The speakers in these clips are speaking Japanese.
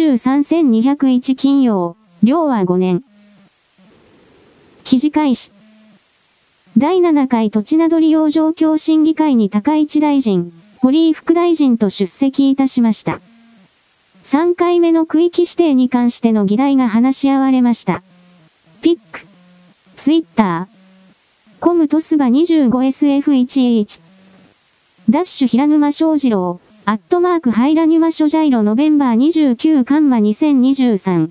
23201金曜、量は5年。記事開始。第7回土地など利用状況審議会に高市大臣、堀井副大臣と出席いたしました。3回目の区域指定に関しての議題が話し合われました。ピック、ツイッター、コムトスバ 25SF1H、ダッシュ平沼翔二郎、アットマークハイラニュマショジャイロノベンバー29カンマ2023。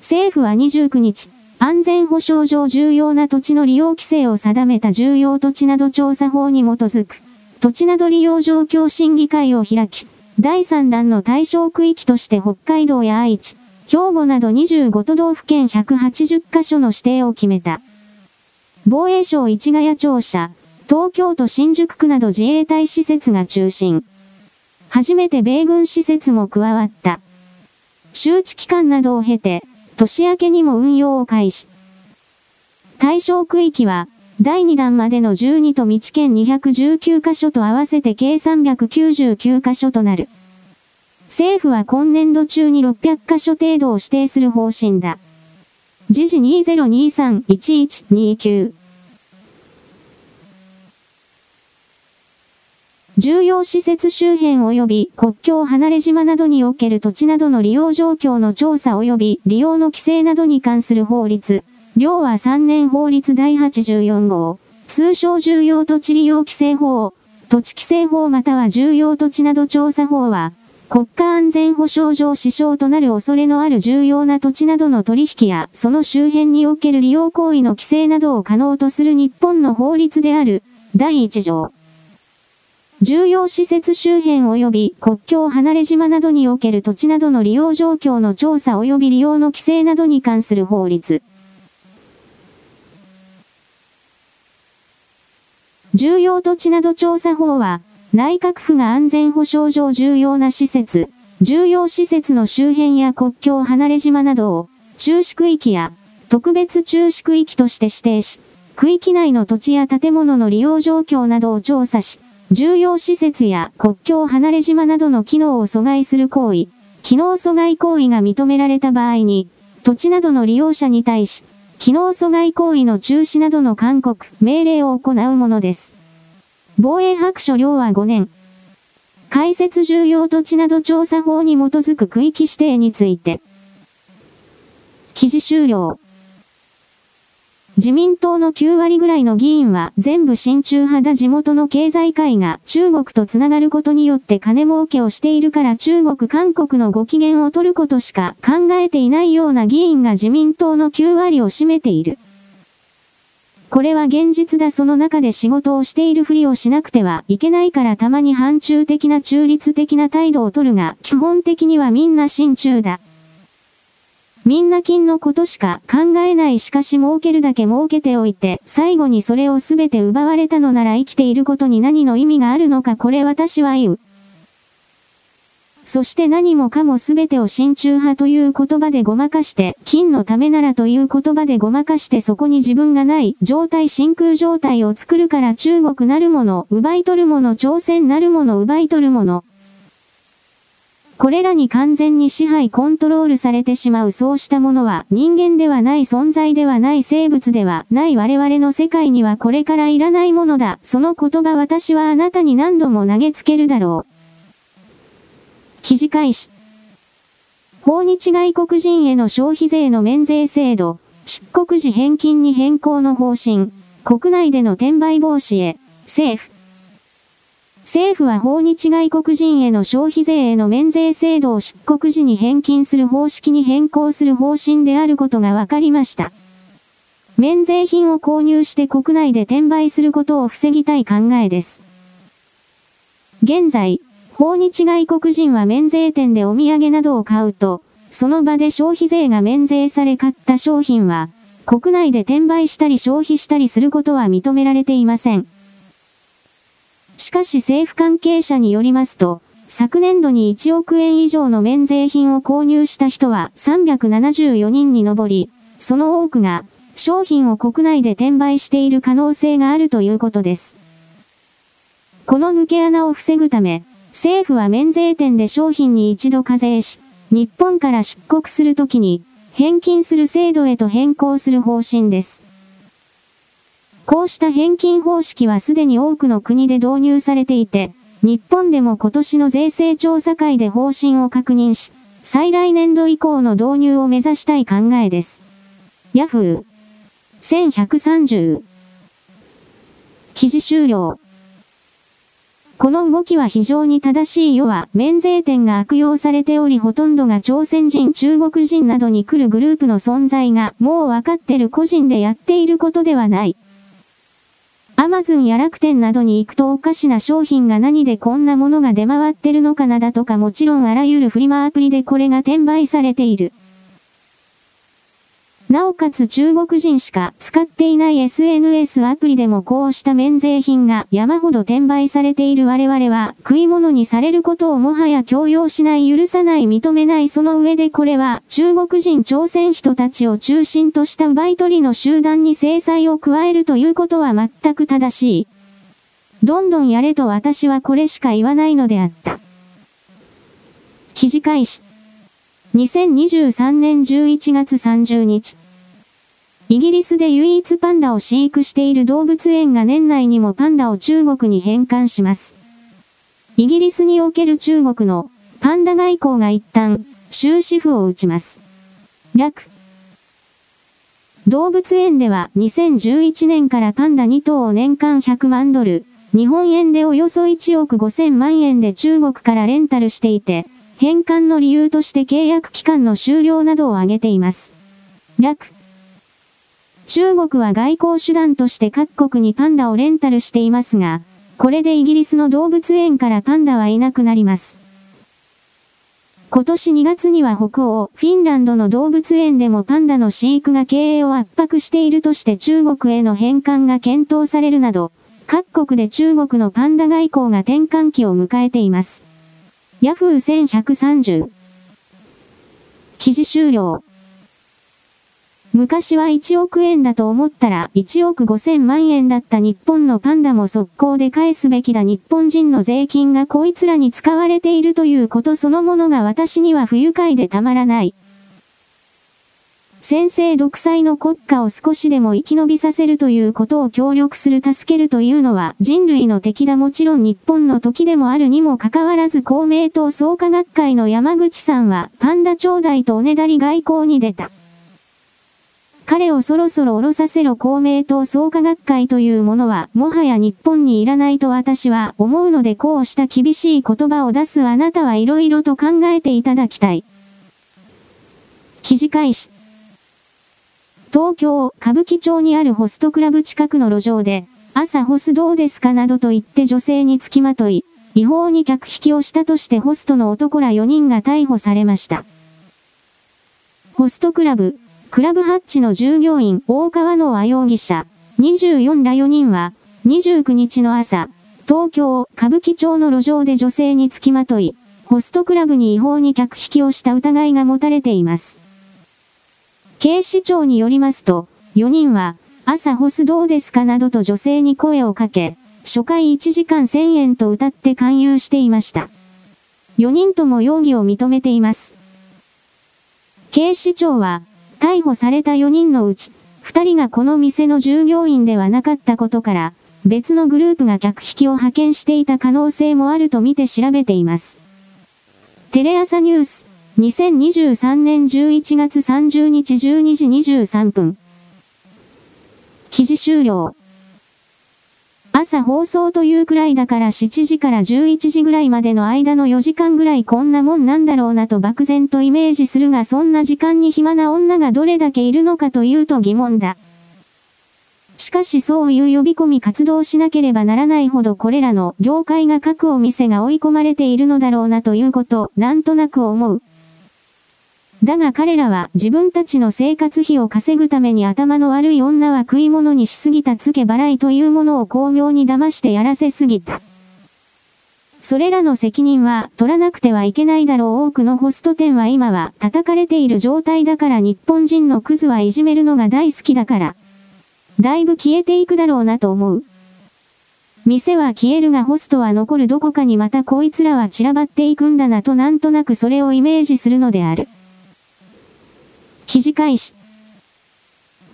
政府は29日、安全保障上重要な土地の利用規制を定めた重要土地など調査法に基づく、土地など利用状況審議会を開き、第3弾の対象区域として北海道や愛知、兵庫など25都道府県180カ所の指定を決めた。防衛省市ヶ谷庁舎、東京都新宿区など自衛隊施設が中心。初めて米軍施設も加わった。周知期間などを経て、年明けにも運用を開始。対象区域は、第2弾までの12都道県219カ所と合わせて計399カ所となる。政府は今年度中に600カ所程度を指定する方針だ。時事2023-1129重要施設周辺及び国境離れ島などにおける土地などの利用状況の調査及び利用の規制などに関する法律、両は3年法律第84号、通称重要土地利用規制法、土地規制法または重要土地など調査法は、国家安全保障上支障となる恐れのある重要な土地などの取引や、その周辺における利用行為の規制などを可能とする日本の法律である、第1条。重要施設周辺及び国境離れ島などにおける土地などの利用状況の調査及び利用の規制などに関する法律。重要土地など調査法は、内閣府が安全保障上重要な施設、重要施設の周辺や国境離れ島などを、中止区域や特別中止区域として指定し、区域内の土地や建物の利用状況などを調査し、重要施設や国境離れ島などの機能を阻害する行為、機能阻害行為が認められた場合に、土地などの利用者に対し、機能阻害行為の中止などの勧告、命令を行うものです。防衛白書領は5年。解説重要土地など調査法に基づく区域指定について。記事終了。自民党の9割ぐらいの議員は全部親中派だ地元の経済界が中国とつながることによって金儲けをしているから中国韓国のご機嫌を取ることしか考えていないような議員が自民党の9割を占めている。これは現実だその中で仕事をしているふりをしなくてはいけないからたまに反中的な中立的な態度を取るが、基本的にはみんな親中だ。みんな金のことしか考えないしかし儲けるだけ儲けておいて、最後にそれをすべて奪われたのなら生きていることに何の意味があるのかこれ私は言う。そして何もかもすべてを親中派という言葉でごまかして、金のためならという言葉でごまかしてそこに自分がない状態真空状態を作るから中国なるもの、奪い取るもの、朝鮮なるもの、奪い取るもの。これらに完全に支配コントロールされてしまうそうしたものは人間ではない存在ではない生物ではない我々の世界にはこれからいらないものだ。その言葉私はあなたに何度も投げつけるだろう。記事開始。訪日外国人への消費税の免税制度、出国時返金に変更の方針、国内での転売防止へ、政府。政府は訪日外国人への消費税への免税制度を出国時に返金する方式に変更する方針であることが分かりました。免税品を購入して国内で転売することを防ぎたい考えです。現在、訪日外国人は免税店でお土産などを買うと、その場で消費税が免税され買った商品は、国内で転売したり消費したりすることは認められていません。しかし政府関係者によりますと、昨年度に1億円以上の免税品を購入した人は374人に上り、その多くが商品を国内で転売している可能性があるということです。この抜け穴を防ぐため、政府は免税店で商品に一度課税し、日本から出国するときに、返金する制度へと変更する方針です。こうした返金方式はすでに多くの国で導入されていて、日本でも今年の税制調査会で方針を確認し、再来年度以降の導入を目指したい考えです。ヤフー1130記事終了この動きは非常に正しい世は免税店が悪用されておりほとんどが朝鮮人中国人などに来るグループの存在がもうわかってる個人でやっていることではない。アマゾンや楽天などに行くとおかしな商品が何でこんなものが出回ってるのかなだとかもちろんあらゆるフリマアプリでこれが転売されている。なおかつ中国人しか使っていない SNS アプリでもこうした免税品が山ほど転売されている我々は食い物にされることをもはや強要しない許さない認めないその上でこれは中国人朝鮮人たちを中心とした奪い取りの集団に制裁を加えるということは全く正しい。どんどんやれと私はこれしか言わないのであった。記事開始。2023年11月30日。イギリスで唯一パンダを飼育している動物園が年内にもパンダを中国に返還します。イギリスにおける中国のパンダ外交が一旦終止符を打ちます。楽。動物園では2011年からパンダ2頭を年間100万ドル、日本円でおよそ1億5000万円で中国からレンタルしていて、返還の理由として契約期間の終了などを挙げています。楽。中国は外交手段として各国にパンダをレンタルしていますが、これでイギリスの動物園からパンダはいなくなります。今年2月には北欧、フィンランドの動物園でもパンダの飼育が経営を圧迫しているとして中国への返還が検討されるなど、各国で中国のパンダ外交が転換期を迎えています。ヤフー1130。記事終了。昔は1億円だと思ったら1億5000万円だった日本のパンダも速攻で返すべきだ日本人の税金がこいつらに使われているということそのものが私には不愉快でたまらない。先制独裁の国家を少しでも生き延びさせるということを協力する助けるというのは人類の敵だもちろん日本の時でもあるにもかかわらず公明党創価学会の山口さんはパンダ頂戴とおねだり外交に出た。彼をそろそろ降ろさせろ公明党創価学会というものはもはや日本にいらないと私は思うのでこうした厳しい言葉を出すあなたはいろいろと考えていただきたい。記事開始。東京、歌舞伎町にあるホストクラブ近くの路上で、朝ホスどうですかなどと言って女性につきまとい、違法に客引きをしたとしてホストの男ら4人が逮捕されました。ホストクラブ、クラブハッチの従業員、大川野和容疑者、24ら4人は、29日の朝、東京、歌舞伎町の路上で女性につきまとい、ホストクラブに違法に客引きをした疑いが持たれています。警視庁によりますと、4人は、朝ホスどうですか？などと女性に声をかけ、初回1時間1000円と歌って勧誘していました。4人とも容疑を認めています。警視庁は、逮捕された4人のうち、2人がこの店の従業員ではなかったことから、別のグループが客引きを派遣していた可能性もあるとみて調べています。テレ朝ニュース2023年11月30日12時23分。記事終了。朝放送というくらいだから7時から11時ぐらいまでの間の4時間ぐらいこんなもんなんだろうなと漠然とイメージするがそんな時間に暇な女がどれだけいるのかというと疑問だ。しかしそういう呼び込み活動しなければならないほどこれらの業界が各お店が追い込まれているのだろうなということ、なんとなく思う。だが彼らは自分たちの生活費を稼ぐために頭の悪い女は食い物にしすぎた付け払いというものを巧妙に騙してやらせすぎた。それらの責任は取らなくてはいけないだろう多くのホスト店は今は叩かれている状態だから日本人のクズはいじめるのが大好きだから。だいぶ消えていくだろうなと思う。店は消えるがホストは残るどこかにまたこいつらは散らばっていくんだなとなんとなくそれをイメージするのである。記事開始。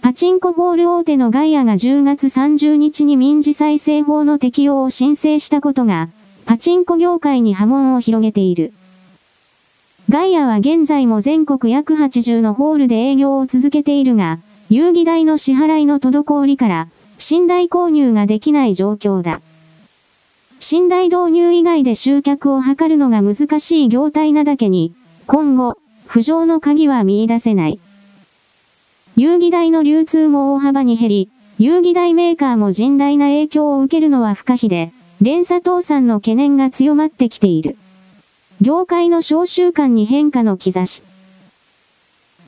パチンコボール大手のガイアが10月30日に民事再生法の適用を申請したことが、パチンコ業界に波紋を広げている。ガイアは現在も全国約80のホールで営業を続けているが、遊戯代の支払いの滞りから、寝台購入ができない状況だ。寝台導入以外で集客を図るのが難しい業態なだけに、今後、浮上の鍵は見出せない。遊戯代の流通も大幅に減り、遊戯代メーカーも甚大な影響を受けるのは不可避で、連鎖倒産の懸念が強まってきている。業界の小習慣に変化の兆し。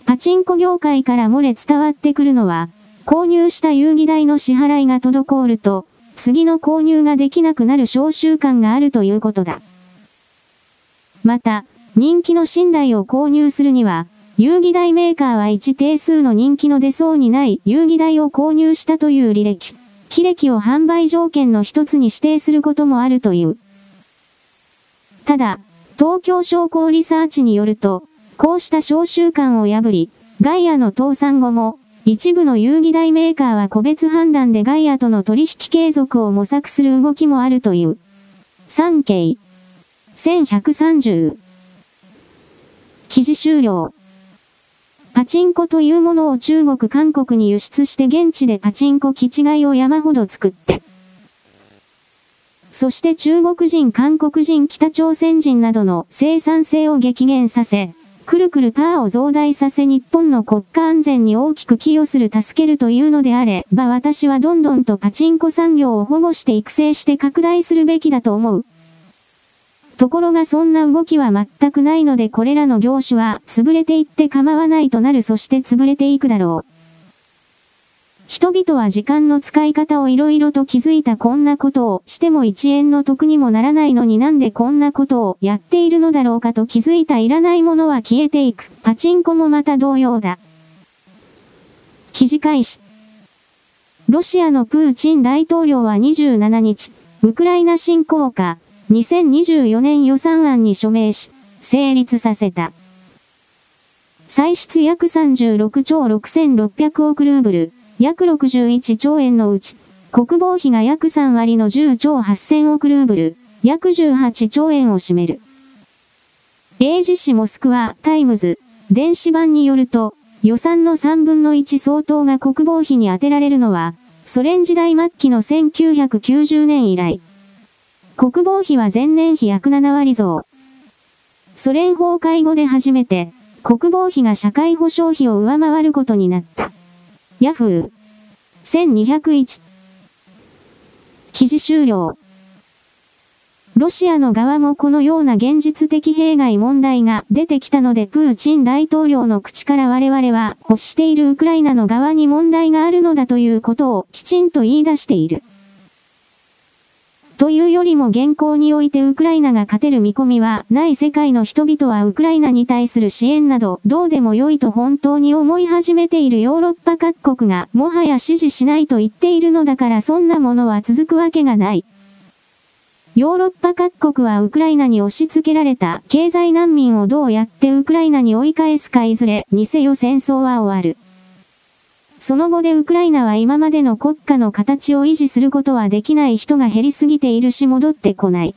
パチンコ業界から漏れ伝わってくるのは、購入した遊戯代の支払いが滞ると、次の購入ができなくなる小習慣があるということだ。また、人気の寝台を購入するには、遊戯台メーカーは一定数の人気の出そうにない遊戯台を購入したという履歴、履歴を販売条件の一つに指定することもあるという。ただ、東京商工リサーチによると、こうした小習慣を破り、ガイアの倒産後も、一部の遊戯台メーカーは個別判断でガイアとの取引継続を模索する動きもあるという。産経。1130。記事終了。パチンコというものを中国韓国に輸出して現地でパチンコ基地外を山ほど作って。そして中国人、韓国人、北朝鮮人などの生産性を激減させ、くるくるパーを増大させ日本の国家安全に大きく寄与する助けるというのであれば私はどんどんとパチンコ産業を保護して育成して拡大するべきだと思う。ところがそんな動きは全くないのでこれらの業種は潰れていって構わないとなるそして潰れていくだろう。人々は時間の使い方をいろいろと気づいたこんなことをしても1円の得にもならないのになんでこんなことをやっているのだろうかと気づいたいらないものは消えていく。パチンコもまた同様だ。記事開始。ロシアのプーチン大統領は27日、ウクライナ侵攻下、2024年予算案に署名し、成立させた。歳出約36兆6600億ルーブル、約61兆円のうち、国防費が約3割の10兆8000億ルーブル、約18兆円を占める。英字紙モスクワタイムズ電子版によると、予算の3分の1相当が国防費に充てられるのは、ソ連時代末期の1990年以来。国防費は前年比約7割増。ソ連崩壊後で初めて、国防費が社会保障費を上回ることになった。ヤフー。1201。記事終了。ロシアの側もこのような現実的弊害問題が出てきたのでプーチン大統領の口から我々は欲しているウクライナの側に問題があるのだということをきちんと言い出している。というよりも現行においてウクライナが勝てる見込みはない世界の人々はウクライナに対する支援などどうでもよいと本当に思い始めているヨーロッパ各国がもはや支持しないと言っているのだからそんなものは続くわけがない。ヨーロッパ各国はウクライナに押し付けられた経済難民をどうやってウクライナに追い返すかいずれにせよ戦争は終わる。その後でウクライナは今までの国家の形を維持することはできない人が減りすぎているし戻ってこない。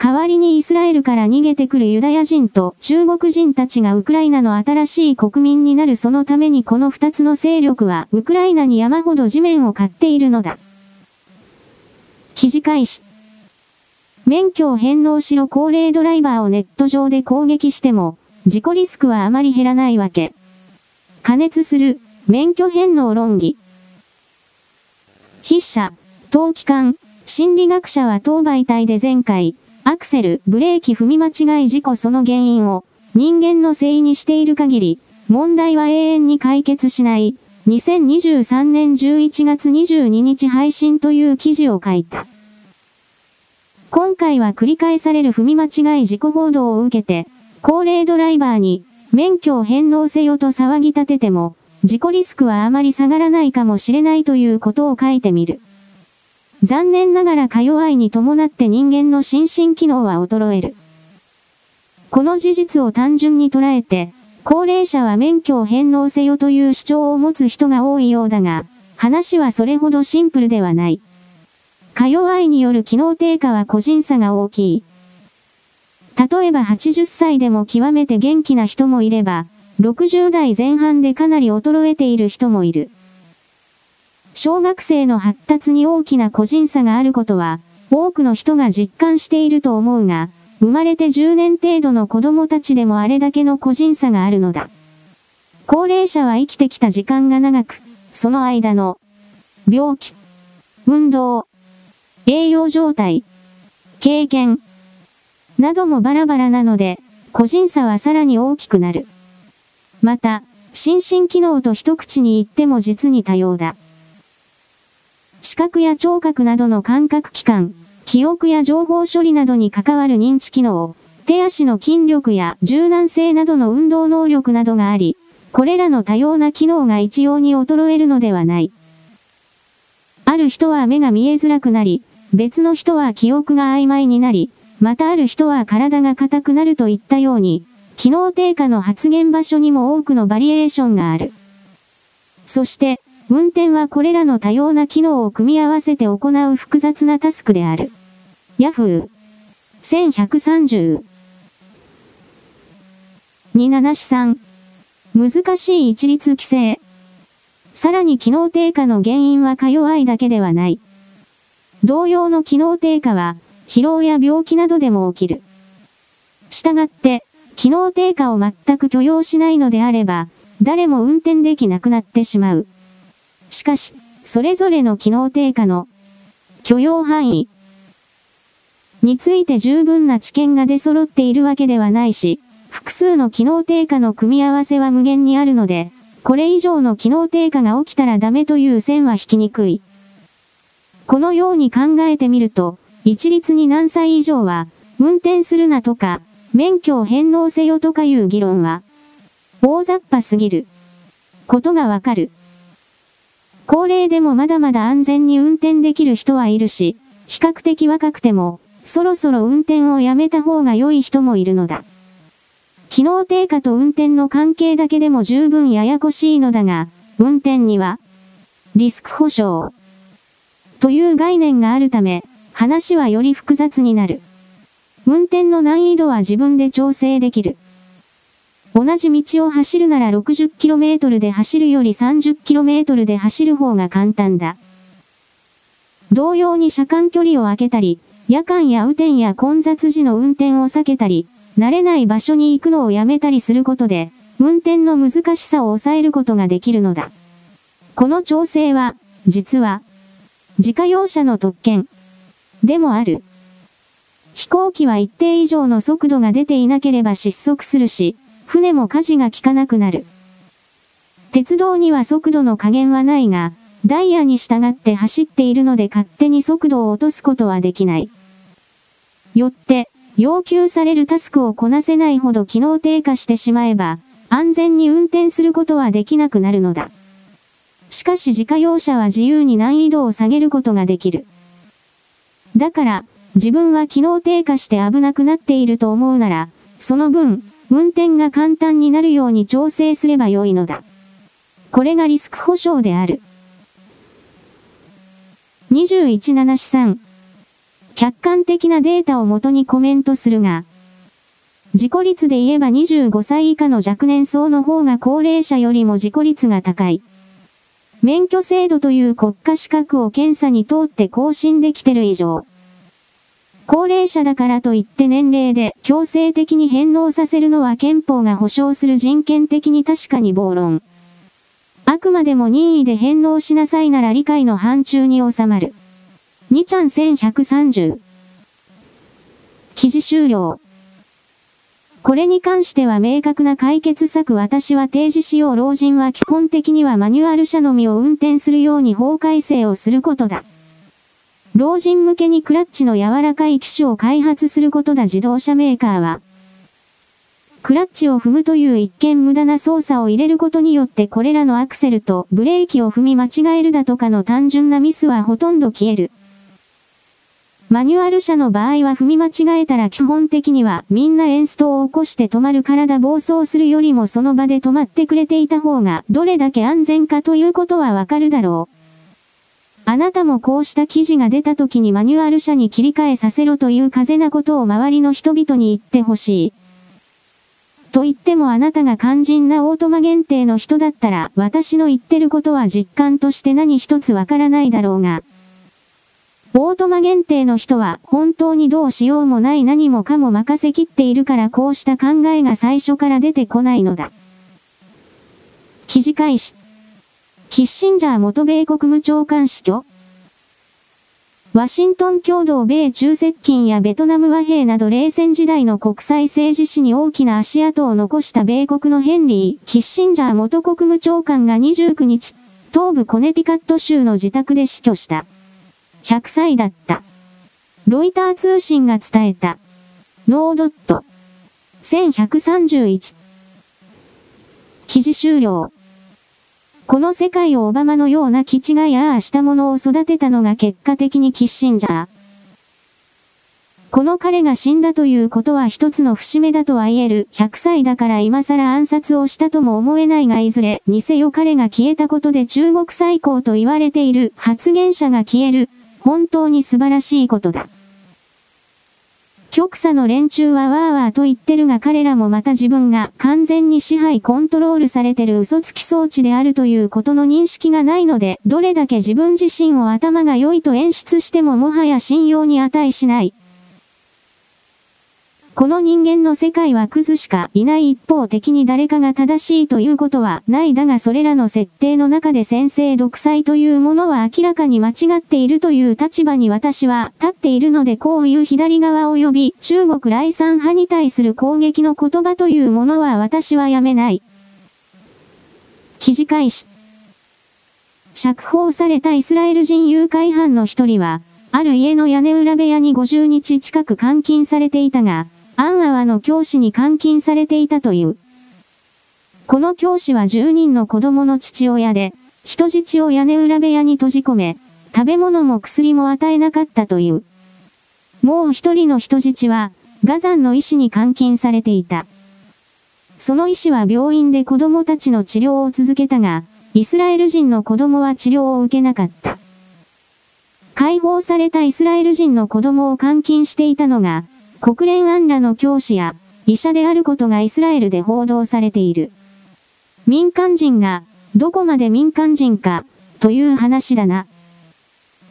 代わりにイスラエルから逃げてくるユダヤ人と中国人たちがウクライナの新しい国民になるそのためにこの二つの勢力はウクライナに山ほど地面を買っているのだ。記事開始。免許を返納しろ高齢ドライバーをネット上で攻撃しても、事故リスクはあまり減らないわけ。加熱する、免許返納論議。筆者、当機関、心理学者は当媒体で前回、アクセル、ブレーキ踏み間違い事故その原因を、人間のせいにしている限り、問題は永遠に解決しない、2023年11月22日配信という記事を書いた。今回は繰り返される踏み間違い事故報道を受けて、高齢ドライバーに、免許を返納せよと騒ぎ立てても、事故リスクはあまり下がらないかもしれないということを書いてみる。残念ながらか弱いに伴って人間の心身機能は衰える。この事実を単純に捉えて、高齢者は免許を返納せよという主張を持つ人が多いようだが、話はそれほどシンプルではない。か弱いによる機能低下は個人差が大きい。例えば80歳でも極めて元気な人もいれば、60代前半でかなり衰えている人もいる。小学生の発達に大きな個人差があることは、多くの人が実感していると思うが、生まれて10年程度の子供たちでもあれだけの個人差があるのだ。高齢者は生きてきた時間が長く、その間の病気、運動、栄養状態、経験、などもバラバラなので、個人差はさらに大きくなる。また、心身機能と一口に言っても実に多様だ。視覚や聴覚などの感覚器官、記憶や情報処理などに関わる認知機能、手足の筋力や柔軟性などの運動能力などがあり、これらの多様な機能が一様に衰えるのではない。ある人は目が見えづらくなり、別の人は記憶が曖昧になり、またある人は体が硬くなるといったように、機能低下の発現場所にも多くのバリエーションがある。そして、運転はこれらの多様な機能を組み合わせて行う複雑なタスクである。Yahoo! 1130 273難しい一律規制。さらに機能低下の原因はか弱いだけではない。同様の機能低下は、疲労や病気などでも起きる。したがって、機能低下を全く許容しないのであれば、誰も運転できなくなってしまう。しかし、それぞれの機能低下の許容範囲について十分な知見が出揃っているわけではないし、複数の機能低下の組み合わせは無限にあるので、これ以上の機能低下が起きたらダメという線は引きにくい。このように考えてみると、一律に何歳以上は、運転するなとか、免許を返納せよとかいう議論は、大雑把すぎる。ことがわかる。高齢でもまだまだ安全に運転できる人はいるし、比較的若くても、そろそろ運転をやめた方が良い人もいるのだ。機能低下と運転の関係だけでも十分ややこしいのだが、運転には、リスク保証、という概念があるため、話はより複雑になる。運転の難易度は自分で調整できる。同じ道を走るなら 60km で走るより 30km で走る方が簡単だ。同様に車間距離を空けたり、夜間や雨天や混雑時の運転を避けたり、慣れない場所に行くのをやめたりすることで、運転の難しさを抑えることができるのだ。この調整は、実は、自家用車の特権でもある。飛行機は一定以上の速度が出ていなければ失速するし、船も舵が効かなくなる。鉄道には速度の加減はないが、ダイヤに従って走っているので勝手に速度を落とすことはできない。よって、要求されるタスクをこなせないほど機能低下してしまえば、安全に運転することはできなくなるのだ。しかし自家用車は自由に難易度を下げることができる。だから、自分は機能低下して危なくなっていると思うなら、その分、運転が簡単になるように調整すればよいのだ。これがリスク保証である。21.7資産。客観的なデータをもとにコメントするが、自己率で言えば25歳以下の若年層の方が高齢者よりも自己率が高い。免許制度という国家資格を検査に通って更新できてる以上、高齢者だからといって年齢で強制的に返納させるのは憲法が保障する人権的に確かに暴論。あくまでも任意で返納しなさいなら理解の範疇に収まる。2ちゃん1130。記事終了。これに関しては明確な解決策私は提示しよう老人は基本的にはマニュアル車のみを運転するように法改正をすることだ。老人向けにクラッチの柔らかい機種を開発することだ自動車メーカーは。クラッチを踏むという一見無駄な操作を入れることによってこれらのアクセルとブレーキを踏み間違えるだとかの単純なミスはほとんど消える。マニュアル車の場合は踏み間違えたら基本的にはみんなエンストを起こして止まる体暴走するよりもその場で止まってくれていた方がどれだけ安全かということはわかるだろう。あなたもこうした記事が出た時にマニュアル車に切り替えさせろという風なことを周りの人々に言ってほしい。と言ってもあなたが肝心なオートマ限定の人だったら私の言ってることは実感として何一つわからないだろうが。オートマ限定の人は本当にどうしようもない何もかも任せきっているからこうした考えが最初から出てこないのだ。記事開始。キッシンジャー元米国務長官死去ワシントン共同米中接近やベトナム和平など冷戦時代の国際政治史に大きな足跡を残した米国のヘンリー・キッシンジャー元国務長官が29日、東部コネティカット州の自宅で死去した。100歳だった。ロイター通信が伝えた。ノードット。1131。記事終了。この世界をオバマのような気違いああしたものを育てたのが結果的にキッシンジャー。この彼が死んだということは一つの節目だとは言える。100歳だから今更暗殺をしたとも思えないがいずれ、にせよ彼が消えたことで中国最高と言われている発言者が消える。本当に素晴らしいことだ。極左の連中はわーわーと言ってるが彼らもまた自分が完全に支配コントロールされてる嘘つき装置であるということの認識がないので、どれだけ自分自身を頭が良いと演出してももはや信用に値しない。この人間の世界はクズしかいない一方的に誰かが正しいということはないだがそれらの設定の中で先制独裁というものは明らかに間違っているという立場に私は立っているのでこういう左側及び中国来産派に対する攻撃の言葉というものは私はやめない。記事開始。釈放されたイスラエル人誘拐犯の一人は、ある家の屋根裏部屋に50日近く監禁されていたが、アンアワの教師に監禁されていたという。この教師は10人の子供の父親で、人質を屋根裏部屋に閉じ込め、食べ物も薬も与えなかったという。もう一人の人質は、ガザンの医師に監禁されていた。その医師は病院で子供たちの治療を続けたが、イスラエル人の子供は治療を受けなかった。解放されたイスラエル人の子供を監禁していたのが、国連 UNRWA の教師や医者であることがイスラエルで報道されている。民間人が、どこまで民間人か、という話だな。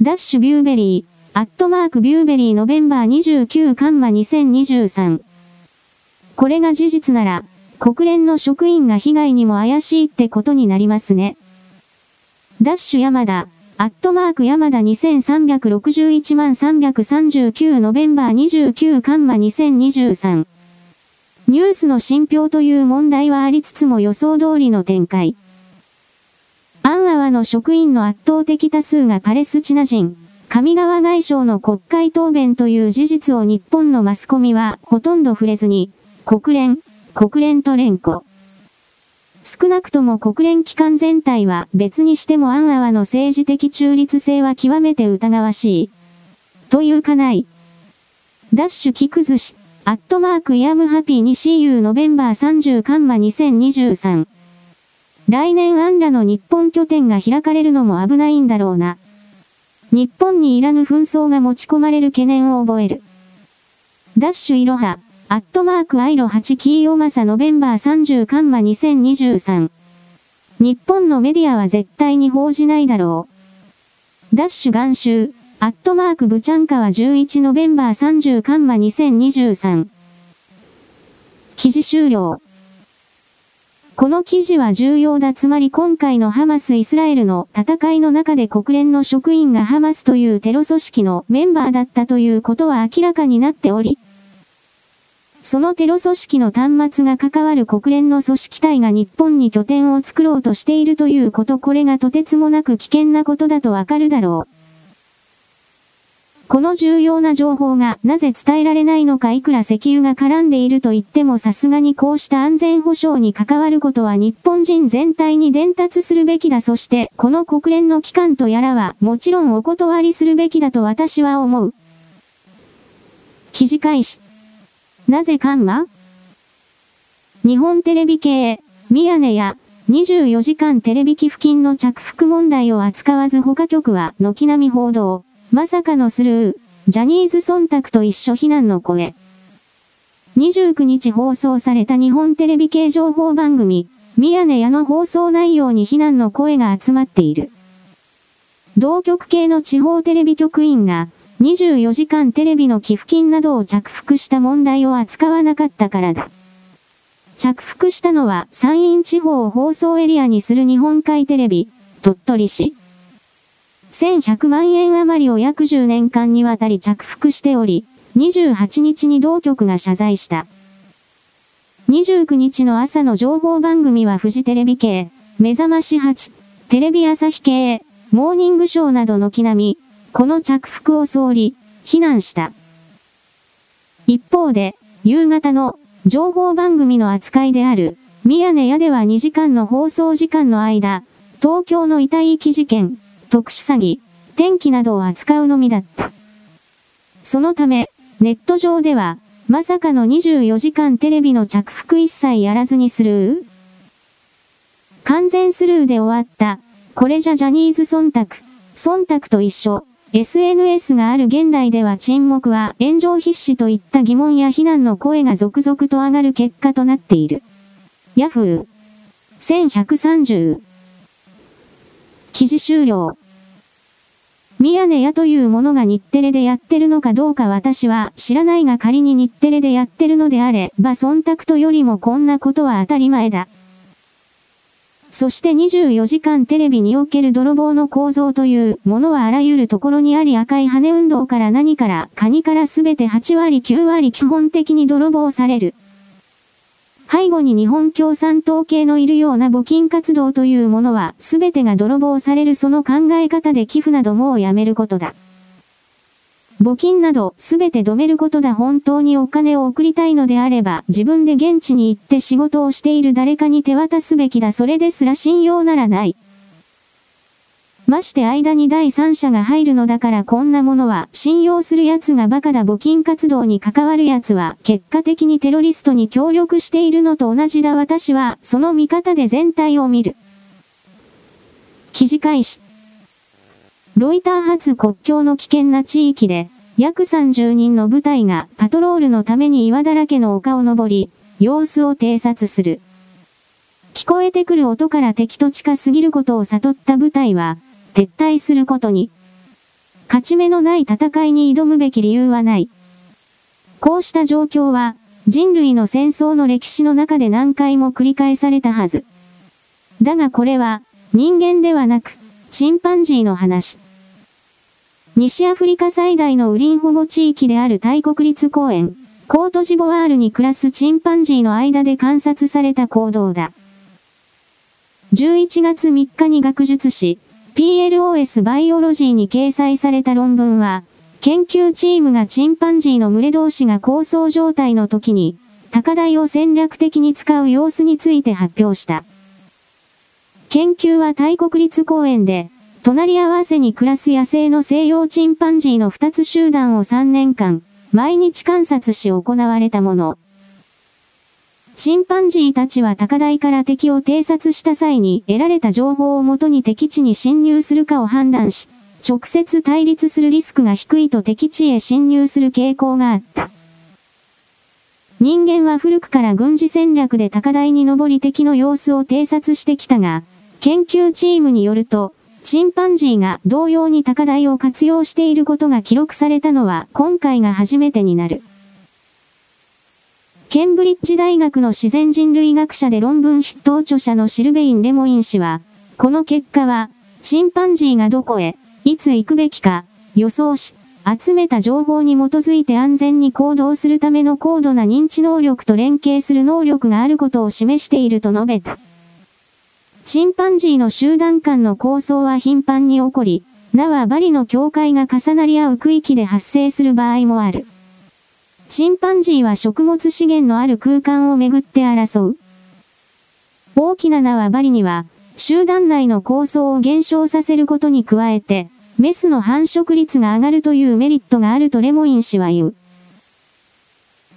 ダッシュビューベリー、アットマークビューベリー November 29カンマ2023。これが事実なら、国連の職員が被害にも怪しいってことになりますね。ダッシュ山田、アットマーク山田2361万339ノベンバー29カンマ2023。ニュースの信憑という問題はありつつも予想通りの展開。アンアワの職員の圧倒的多数がパレスチナ人、上川外相の国会答弁という事実を日本のマスコミはほとんど触れずに、国連、国連と連呼。少なくとも国連機関全体は別にしてもアンアワの政治的中立性は極めて疑わしい。というかない。ダッシュキクズ氏、アットマークイアムハピーに CU ノベンバー30カンマ2023。来年アンラの日本拠点が開かれるのも危ないんだろうな。日本にいらぬ紛争が持ち込まれる懸念を覚える。ダッシュイロハ。アットマークアイロ8キーオマサノベンバー30カンマ2023。日本のメディアは絶対に報じないだろう。ダッシュ元週、アットマークブチャンカは11ノベンバー30カンマ2023。記事終了。この記事は重要だつまり今回のハマス・イスラエルの戦いの中で国連の職員がハマスというテロ組織のメンバーだったということは明らかになっており、そのテロ組織の端末が関わる国連の組織体が日本に拠点を作ろうとしているということこれがとてつもなく危険なことだとわかるだろう。この重要な情報がなぜ伝えられないのかいくら石油が絡んでいると言ってもさすがにこうした安全保障に関わることは日本人全体に伝達するべきだそしてこの国連の機関とやらはもちろんお断りするべきだと私は思う。記事開始。なぜカンマ日本テレビ系、宮根や24時間テレビ寄付金の着服問題を扱わず他局は軒並み報道。まさかのスルー。ジャニーズ忖度と一緒非難の声。29日放送された日本テレビ系情報番組、宮根屋の放送内容に非難の声が集まっている。同局系の地方テレビ局員が、24時間テレビの寄付金などを着服した問題を扱わなかったからだ。着服したのは山陰地方を放送エリアにする日本海テレビ、鳥取市。1100万円余りを約10年間にわたり着服しており、28日に同局が謝罪した。29日の朝の情報番組はフジテレビ系、目覚まし8、テレビ朝日系、モーニングショーなど軒並み、この着服を総理、非難した。一方で、夕方の情報番組の扱いである、宮根屋では2時間の放送時間の間、東京の遺体遺棄事件、特殊詐欺、天気などを扱うのみだった。そのため、ネット上では、まさかの24時間テレビの着服一切やらずにスルー完全スルーで終わった。これじゃジャニーズ忖度。忖度と一緒。SNS がある現代では沈黙は炎上必至といった疑問や非難の声が続々と上がる結果となっている。ヤフー1130記事終了。宮根屋というものが日テレでやってるのかどうか私は知らないが仮に日テレでやってるのであれば忖度とよりもこんなことは当たり前だ。そして24時間テレビにおける泥棒の構造というものはあらゆるところにあり赤い羽運動から何からカニからすべて8割9割基本的に泥棒される。背後に日本共産党系のいるような募金活動というものはすべてが泥棒されるその考え方で寄付などもうやめることだ。募金などすべて止めることだ本当にお金を送りたいのであれば自分で現地に行って仕事をしている誰かに手渡すべきだそれですら信用ならない。まして間に第三者が入るのだからこんなものは信用する奴がバカだ募金活動に関わる奴は結果的にテロリストに協力しているのと同じだ私はその見方で全体を見る。記事開始。ロイター発国境の危険な地域で、約30人の部隊がパトロールのために岩だらけの丘を登り、様子を偵察する。聞こえてくる音から敵と近すぎることを悟った部隊は、撤退することに。勝ち目のない戦いに挑むべき理由はない。こうした状況は、人類の戦争の歴史の中で何回も繰り返されたはず。だがこれは、人間ではなく、チンパンジーの話。西アフリカ最大のウリン保護地域である大国立公園、コートジボワールに暮らすチンパンジーの間で観察された行動だ。11月3日に学術誌、PLOS バイオロジーに掲載された論文は、研究チームがチンパンジーの群れ同士が構想状態の時に、高台を戦略的に使う様子について発表した。研究は大国立公園で、隣り合わせに暮らす野生の西洋チンパンジーの2つ集団を3年間、毎日観察し行われたもの。チンパンジーたちは高台から敵を偵察した際に得られた情報をもとに敵地に侵入するかを判断し、直接対立するリスクが低いと敵地へ侵入する傾向があった。人間は古くから軍事戦略で高台に登り敵の様子を偵察してきたが、研究チームによると、チンパンジーが同様に高台を活用していることが記録されたのは今回が初めてになる。ケンブリッジ大学の自然人類学者で論文筆頭著者のシルベイン・レモイン氏は、この結果は、チンパンジーがどこへ、いつ行くべきか、予想し、集めた情報に基づいて安全に行動するための高度な認知能力と連携する能力があることを示していると述べた。チンパンジーの集団間の構想は頻繁に起こり、縄バリの境界が重なり合う区域で発生する場合もある。チンパンジーは食物資源のある空間をめぐって争う。大きな縄張りには、集団内の構想を減少させることに加えて、メスの繁殖率が上がるというメリットがあるとレモイン氏は言う。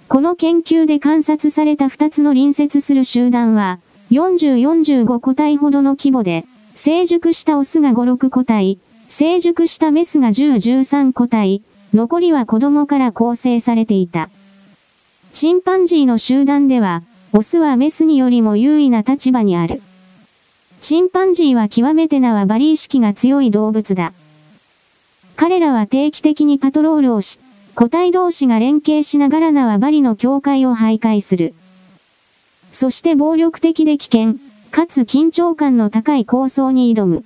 この研究で観察された2つの隣接する集団は、40-45個体ほどの規模で、成熟したオスが5、6個体、成熟したメスが10、13個体、残りは子供から構成されていた。チンパンジーの集団では、オスはメスによりも優位な立場にある。チンパンジーは極めて縄張り意識が強い動物だ。彼らは定期的にパトロールをし、個体同士が連携しながら縄張りの境界を徘徊する。そして暴力的で危険、かつ緊張感の高い構想に挑む。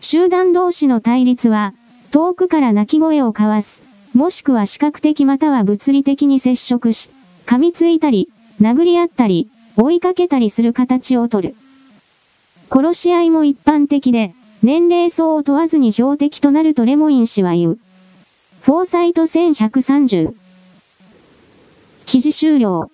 集団同士の対立は、遠くから鳴き声を交わす、もしくは視覚的または物理的に接触し、噛みついたり、殴り合ったり、追いかけたりする形をとる。殺し合いも一般的で、年齢層を問わずに標的となるとレモイン氏は言う。フォーサイト1130。記事終了。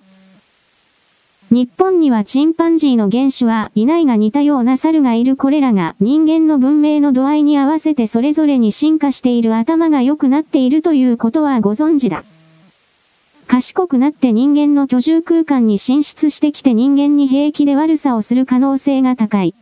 日本にはチンパンジーの原種はいないが似たような猿がいるこれらが人間の文明の度合いに合わせてそれぞれに進化している頭が良くなっているということはご存知だ。賢くなって人間の居住空間に進出してきて人間に平気で悪さをする可能性が高い。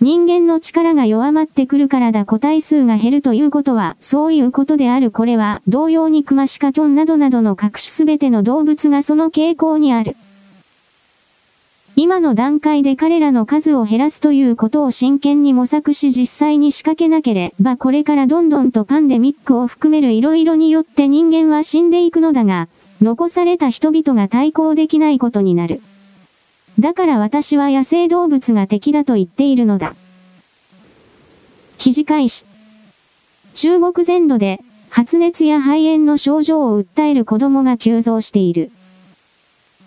人間の力が弱まってくるからだ個体数が減るということは、そういうことであるこれは、同様にクマシカキョンなどなどの各種すべての動物がその傾向にある。今の段階で彼らの数を減らすということを真剣に模索し実際に仕掛けなければこれからどんどんとパンデミックを含める色々によって人間は死んでいくのだが、残された人々が対抗できないことになる。だから私は野生動物が敵だと言っているのだ。記事開始。中国全土で発熱や肺炎の症状を訴える子供が急増している。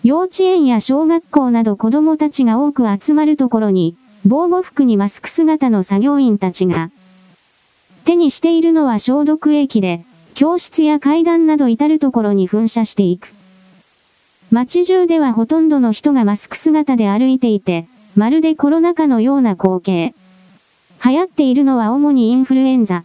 幼稚園や小学校など子供たちが多く集まるところに、防護服にマスク姿の作業員たちが、手にしているのは消毒液で、教室や階段など至るところに噴射していく。街中ではほとんどの人がマスク姿で歩いていて、まるでコロナ禍のような光景。流行っているのは主にインフルエンザ。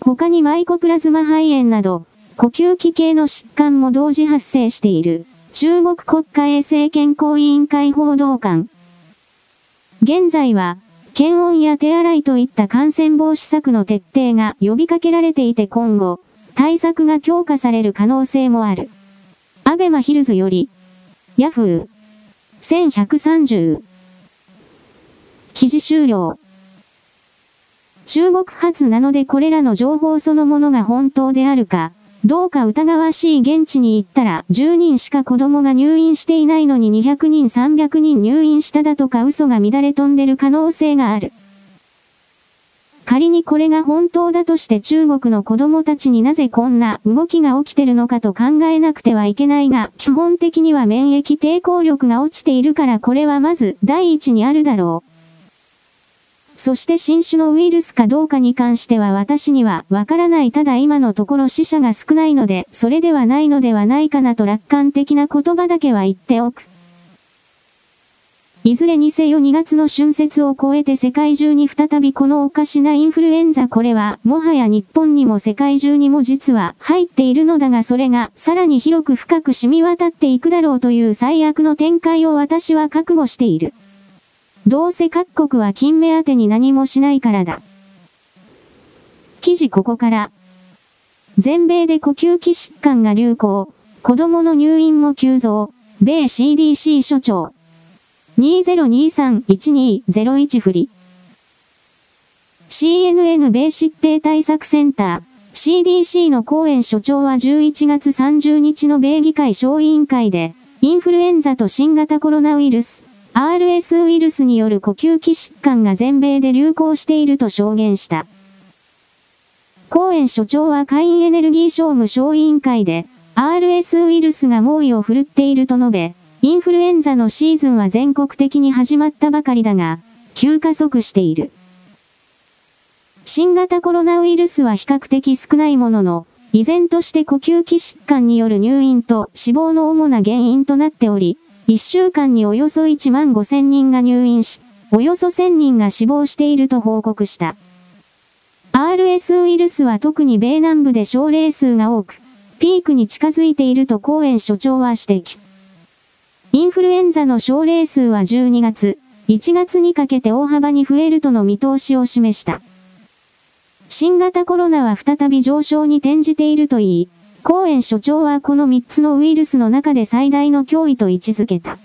他にマイコプラズマ肺炎など、呼吸器系の疾患も同時発生している。中国国家衛生健康委員会報道官。現在は、検温や手洗いといった感染防止策の徹底が呼びかけられていて今後、対策が強化される可能性もある。アベマヒルズより、ヤフー、1130。記事終了。中国発なのでこれらの情報そのものが本当であるか、どうか疑わしい現地に行ったら10人しか子供が入院していないのに200人300人入院しただとか嘘が乱れ飛んでる可能性がある。仮にこれが本当だとして中国の子供たちになぜこんな動きが起きてるのかと考えなくてはいけないが、基本的には免疫抵抗力が落ちているからこれはまず第一にあるだろう。そして新種のウイルスかどうかに関しては私にはわからないただ今のところ死者が少ないので、それではないのではないかなと楽観的な言葉だけは言っておく。いずれにせよ2月の春節を超えて世界中に再びこのおかしなインフルエンザこれはもはや日本にも世界中にも実は入っているのだがそれがさらに広く深く染み渡っていくだろうという最悪の展開を私は覚悟している。どうせ各国は金目当てに何もしないからだ。記事ここから。全米で呼吸器疾患が流行。子供の入院も急増。米 CDC 所長。2023-1201振り。CNN 米疾病対策センター。CDC の公園所長は11月30日の米議会小委員会で、インフルエンザと新型コロナウイルス、RS ウイルスによる呼吸器疾患が全米で流行していると証言した。公園所長は会員エネルギー商務小委員会で、RS ウイルスが猛威を振るっていると述べ、インフルエンザのシーズンは全国的に始まったばかりだが、急加速している。新型コロナウイルスは比較的少ないものの、依然として呼吸器疾患による入院と死亡の主な原因となっており、1週間におよそ1万5千人が入院し、およそ1000人が死亡していると報告した。RS ウイルスは特に米南部で症例数が多く、ピークに近づいていると公園所長は指摘。インフルエンザの症例数は12月、1月にかけて大幅に増えるとの見通しを示した。新型コロナは再び上昇に転じているといい、公園所長はこの3つのウイルスの中で最大の脅威と位置づけた。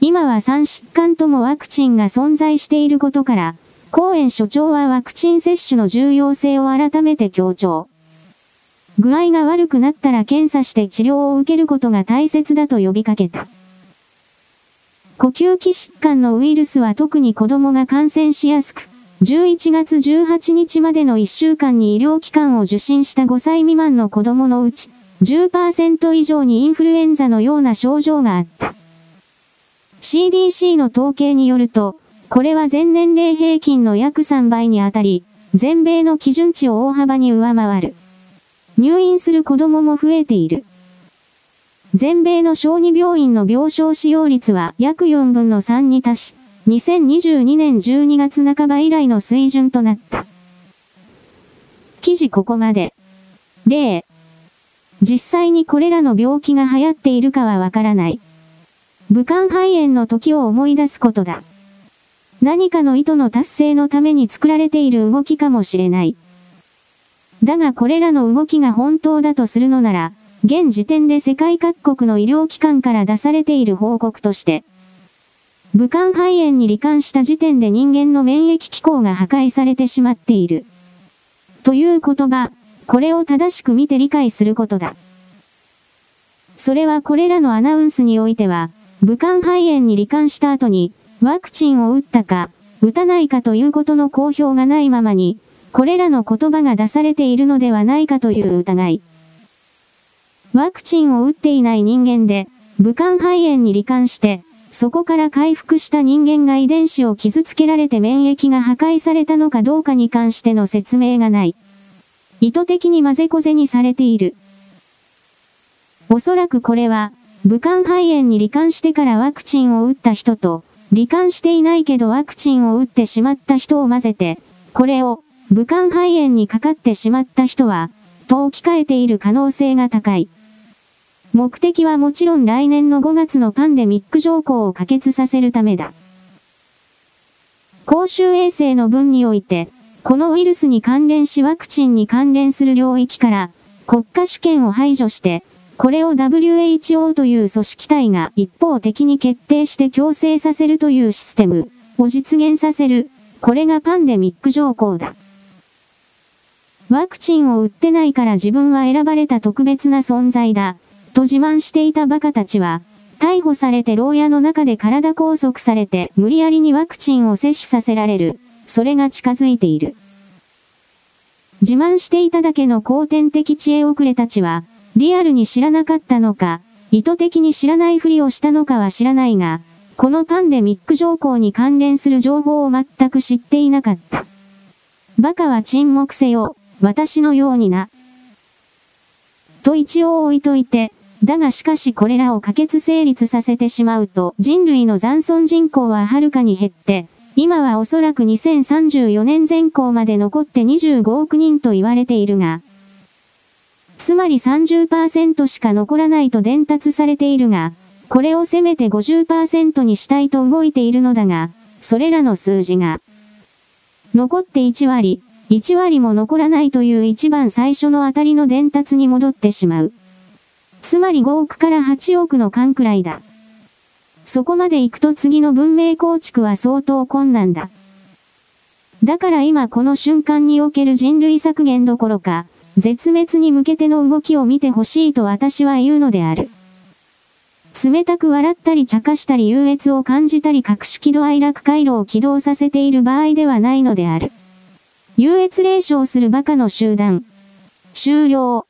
今は3疾患ともワクチンが存在していることから、公園所長はワクチン接種の重要性を改めて強調。具合が悪くなったら検査して治療を受けることが大切だと呼びかけた。呼吸器疾患のウイルスは特に子供が感染しやすく、11月18日までの1週間に医療機関を受診した5歳未満の子供のうち、10%以上にインフルエンザのような症状があった。CDC の統計によると、これは全年齢平均の約3倍にあたり、全米の基準値を大幅に上回る。入院する子供も増えている。全米の小児病院の病床使用率は約4分の3に達し、2022年12月半ば以来の水準となった。記事ここまで。例。実際にこれらの病気が流行っているかはわからない。武漢肺炎の時を思い出すことだ。何かの意図の達成のために作られている動きかもしれない。だがこれらの動きが本当だとするのなら、現時点で世界各国の医療機関から出されている報告として、武漢肺炎に罹患した時点で人間の免疫機構が破壊されてしまっている。という言葉、これを正しく見て理解することだ。それはこれらのアナウンスにおいては、武漢肺炎に罹患した後に、ワクチンを打ったか、打たないかということの公表がないままに、これらの言葉が出されているのではないかという疑い。ワクチンを打っていない人間で、武漢肺炎に罹患して、そこから回復した人間が遺伝子を傷つけられて免疫が破壊されたのかどうかに関しての説明がない。意図的に混ぜこぜにされている。おそらくこれは、武漢肺炎に罹患してからワクチンを打った人と、罹患していないけどワクチンを打ってしまった人を混ぜて、これを、武漢肺炎にかかってしまった人は、と置き換えている可能性が高い。目的はもちろん来年の5月のパンデミック条項を可決させるためだ。公衆衛生の分において、このウイルスに関連しワクチンに関連する領域から国家主権を排除して、これを WHO という組織体が一方的に決定して強制させるというシステムを実現させる。これがパンデミック条項だ。ワクチンを打ってないから自分は選ばれた特別な存在だ、と自慢していたバカたちは、逮捕されて牢屋の中で体拘束されて無理やりにワクチンを接種させられる、それが近づいている。自慢していただけの後天的知恵遅れたちは、リアルに知らなかったのか、意図的に知らないふりをしたのかは知らないが、このパンデミック条項に関連する情報を全く知っていなかった。バカは沈黙せよ。私のようにな。と一応置いといて、だがしかしこれらを可決成立させてしまうと人類の残存人口ははるかに減って、今はおそらく2034年前後まで残って25億人と言われているが、つまり30%しか残らないと伝達されているが、これをせめて50%にしたいと動いているのだが、それらの数字が、残って1割、1割も残らないという一番最初のあたりの伝達に戻ってしまう。つまり5億から8億の間くらいだ。そこまで行くと次の文明構築は相当困難だ。だから今この瞬間における人類削減どころか、絶滅に向けての動きを見てほしいと私は言うのである。冷たく笑ったり茶化したり優越を感じたり各種喜怒哀楽回路を起動させている場合ではないのである。優越霊障する馬鹿の集団。終了。